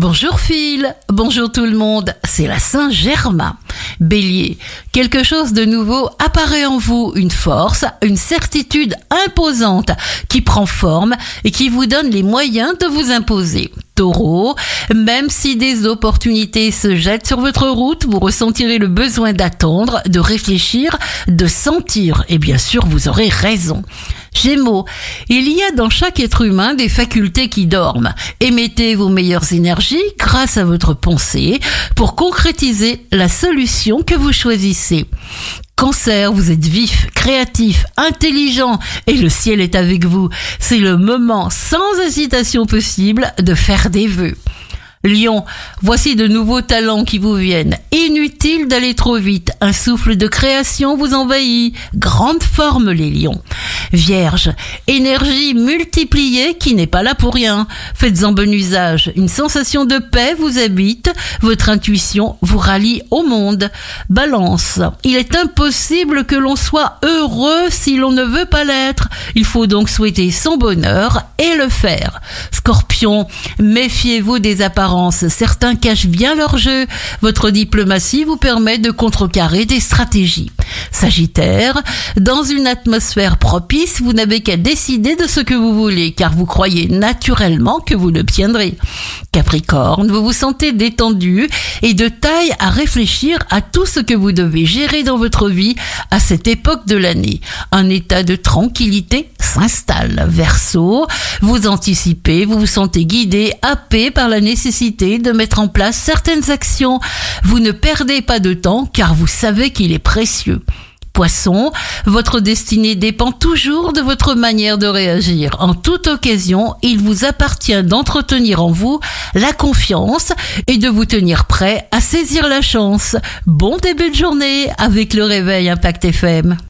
Bonjour Phil, bonjour tout le monde, c'est la Saint-Germain. Bélier, quelque chose de nouveau apparaît en vous, une force, une certitude imposante qui prend forme et qui vous donne les moyens de vous imposer. Taureau, même si des opportunités se jettent sur votre route, vous ressentirez le besoin d'attendre, de réfléchir, de sentir et bien sûr vous aurez raison. Gémeaux, il y a dans chaque être humain des facultés qui dorment. Émettez vos meilleures énergies grâce à votre pensée pour concrétiser la solution que vous choisissez. Cancer, vous êtes vif, créatif, intelligent et le ciel est avec vous. C'est le moment sans hésitation possible de faire des vœux. Lion, voici de nouveaux talents qui vous viennent. Inutile d'aller trop vite. Un souffle de création vous envahit. Grande forme les lions. Vierge, énergie multipliée qui n'est pas là pour rien. Faites-en bon usage. Une sensation de paix vous habite. Votre intuition vous rallie au monde. Balance, il est impossible que l'on soit heureux si l'on ne veut pas l'être. Il faut donc souhaiter son bonheur et le faire. Scorpion, méfiez-vous des apparences. Certains cachent bien leur jeu. Votre diplomatie vous permet de contrecarrer des stratégies. Sagittaire, dans une atmosphère propice, vous n'avez qu'à décider de ce que vous voulez, car vous croyez naturellement que vous l'obtiendrez. Capricorne, vous vous sentez détendu et de taille à réfléchir à tout ce que vous devez gérer dans votre vie à cette époque de l'année. Un état de tranquillité s'installe. Verseau, vous anticipez, vous vous sentez guidé, happé par la nécessité de mettre en place certaines actions. Vous ne perdez pas de temps car vous savez qu'il est précieux. Votre destinée dépend toujours de votre manière de réagir. En toute occasion, il vous appartient d'entretenir en vous la confiance et de vous tenir prêt à saisir la chance. Bon début de journée avec le réveil Impact FM.